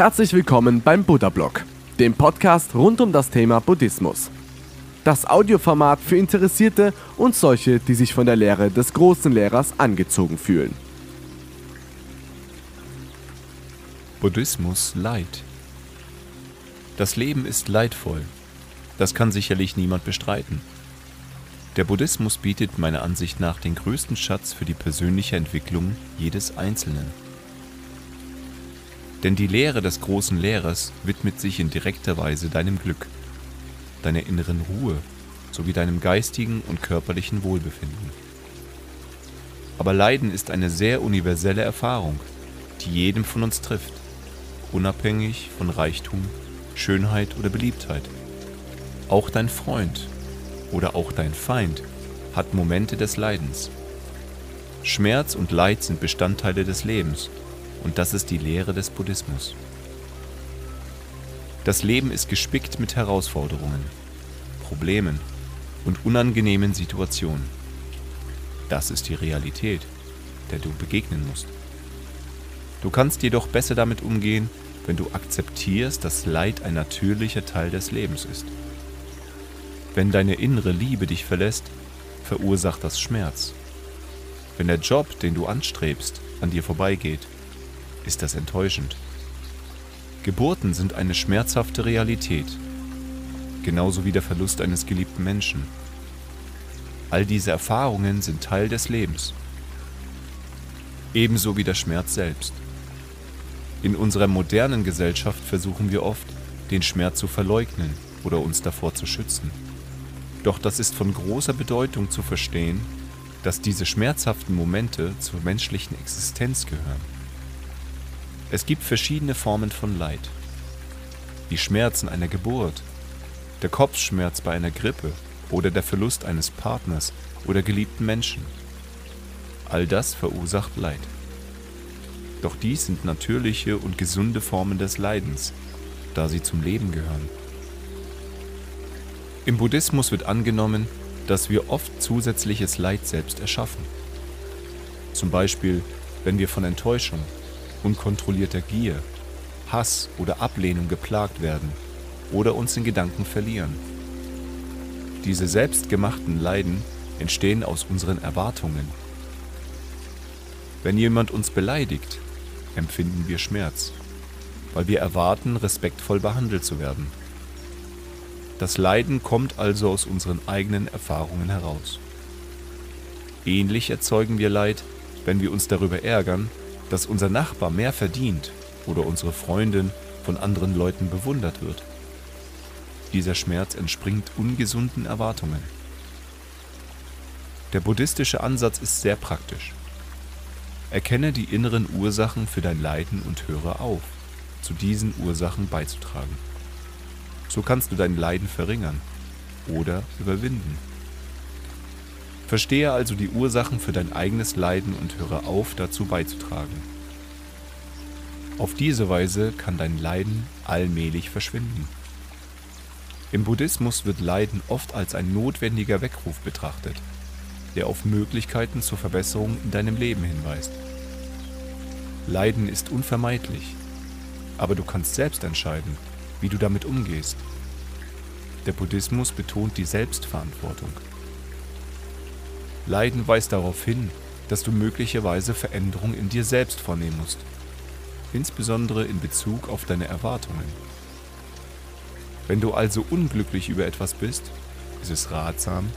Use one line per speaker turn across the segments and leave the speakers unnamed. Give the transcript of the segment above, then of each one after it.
Herzlich willkommen beim Buddha Blog, dem Podcast rund um das Thema Buddhismus. Das Audioformat für Interessierte und solche, die sich von der Lehre des großen Lehrers angezogen fühlen.
Buddhismus Leid. Das Leben ist leidvoll. Das kann sicherlich niemand bestreiten. Der Buddhismus bietet meiner Ansicht nach den größten Schatz für die persönliche Entwicklung jedes Einzelnen. Denn die Lehre des großen Lehrers widmet sich in direkter Weise deinem Glück, deiner inneren Ruhe sowie deinem geistigen und körperlichen Wohlbefinden. Aber Leiden ist eine sehr universelle Erfahrung, die jedem von uns trifft, unabhängig von Reichtum, Schönheit oder Beliebtheit. Auch dein Freund oder auch dein Feind hat Momente des Leidens. Schmerz und Leid sind Bestandteile des Lebens und das ist die Lehre des Buddhismus. Das Leben ist gespickt mit Herausforderungen, Problemen und unangenehmen Situationen. Das ist die Realität, der du begegnen musst. Du kannst jedoch besser damit umgehen, wenn du akzeptierst, dass Leid ein natürlicher Teil des Lebens ist. Wenn deine innere Liebe dich verlässt, verursacht das Schmerz. Wenn der Job, den du anstrebst, an dir vorbeigeht, ist das enttäuschend. Geburten sind eine schmerzhafte Realität, genauso wie der Verlust eines geliebten Menschen. All diese Erfahrungen sind Teil des Lebens, ebenso wie der Schmerz selbst. In unserer modernen Gesellschaft versuchen wir oft, den Schmerz zu verleugnen oder uns davor zu schützen. Doch das ist von großer Bedeutung zu verstehen, dass diese schmerzhaften Momente zur menschlichen Existenz gehören. Es gibt verschiedene Formen von Leid. Die Schmerzen einer Geburt, der Kopfschmerz bei einer Grippe oder der Verlust eines Partners oder geliebten Menschen. All das verursacht Leid. Doch dies sind natürliche und gesunde Formen des Leidens, da sie zum Leben gehören. Im Buddhismus wird angenommen, dass wir oft zusätzliches Leid selbst erschaffen. Zum Beispiel, wenn wir von Enttäuschung, unkontrollierter Gier, Hass oder Ablehnung geplagt werden oder uns in Gedanken verlieren. Diese selbstgemachten Leiden entstehen aus unseren Erwartungen. Wenn jemand uns beleidigt, empfinden wir Schmerz, weil wir erwarten, respektvoll behandelt zu werden. Das Leiden kommt also aus unseren eigenen Erfahrungen heraus. Ähnlich erzeugen wir Leid, wenn wir uns darüber ärgern, dass unser Nachbar mehr verdient oder unsere Freundin von anderen Leuten bewundert wird. Dieser Schmerz entspringt ungesunden Erwartungen. Der buddhistische Ansatz ist sehr praktisch. Erkenne die inneren Ursachen für dein Leiden und höre auf, zu diesen Ursachen beizutragen. So kannst du dein Leiden verringern oder überwinden. Verstehe also die Ursachen für dein eigenes Leiden und höre auf, dazu beizutragen. Auf diese Weise kann dein Leiden allmählich verschwinden. Im Buddhismus wird Leiden oft als ein notwendiger Weckruf betrachtet, der auf Möglichkeiten zur Verbesserung in deinem Leben hinweist. Leiden ist unvermeidlich, aber du kannst selbst entscheiden, wie du damit umgehst. Der Buddhismus betont die Selbstverantwortung. Leiden weist darauf hin, dass du möglicherweise Veränderungen in dir selbst vornehmen musst, insbesondere in Bezug auf deine Erwartungen. Wenn du also unglücklich über etwas bist, ist es ratsam,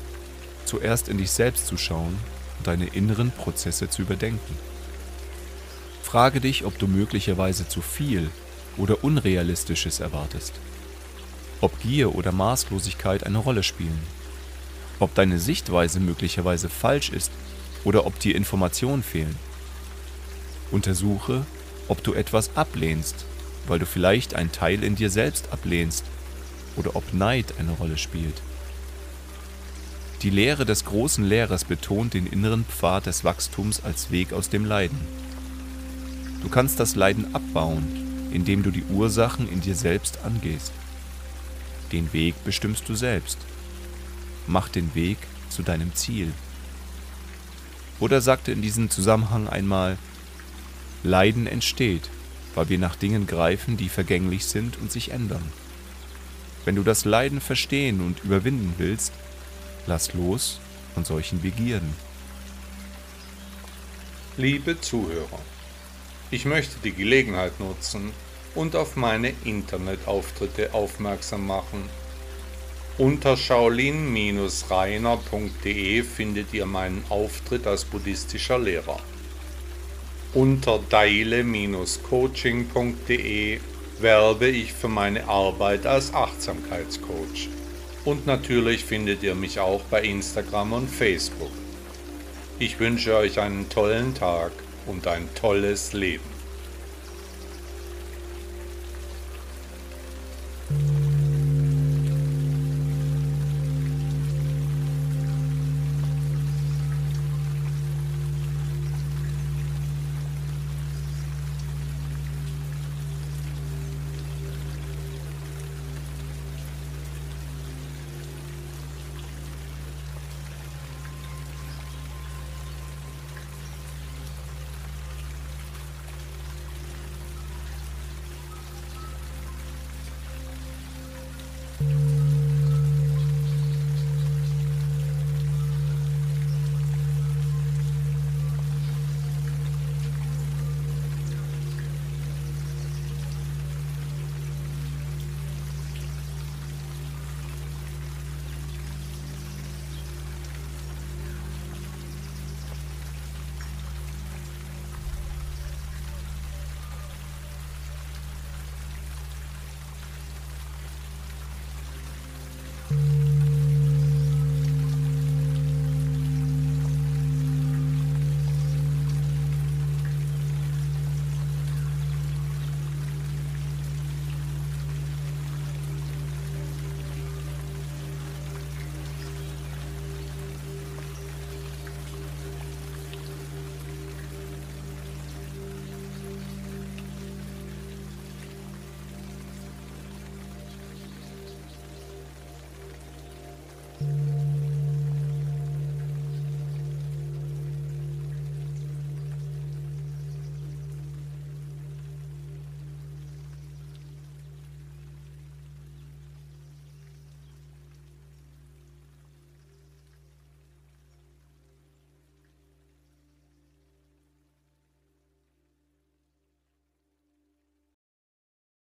zuerst in dich selbst zu schauen und deine inneren Prozesse zu überdenken. Frage dich, ob du möglicherweise zu viel oder Unrealistisches erwartest. Ob Gier oder Maßlosigkeit eine Rolle spielen. Ob deine Sichtweise möglicherweise falsch ist oder ob dir Informationen fehlen. Untersuche, ob du etwas ablehnst, weil du vielleicht einen Teil in dir selbst ablehnst oder ob Neid eine Rolle spielt. Die Lehre des großen Lehrers betont den inneren Pfad des Wachstums als Weg aus dem Leiden. Du kannst das Leiden abbauen, indem du die Ursachen in dir selbst angehst. Den Weg bestimmst du selbst. Mach den Weg zu deinem Ziel. Oder sagte in diesem Zusammenhang einmal, Leiden entsteht, weil wir nach Dingen greifen, die vergänglich sind und sich ändern. Wenn du das Leiden verstehen und überwinden willst, lass los von solchen Begierden.
Liebe Zuhörer, ich möchte die Gelegenheit nutzen und auf meine Internetauftritte aufmerksam machen. Unter shaolin-reiner.de findet ihr meinen Auftritt als buddhistischer Lehrer. Unter daile-coaching.de werbe ich für meine Arbeit als Achtsamkeitscoach. Und natürlich findet ihr mich auch bei Instagram und Facebook. Ich wünsche euch einen tollen Tag und ein tolles Leben.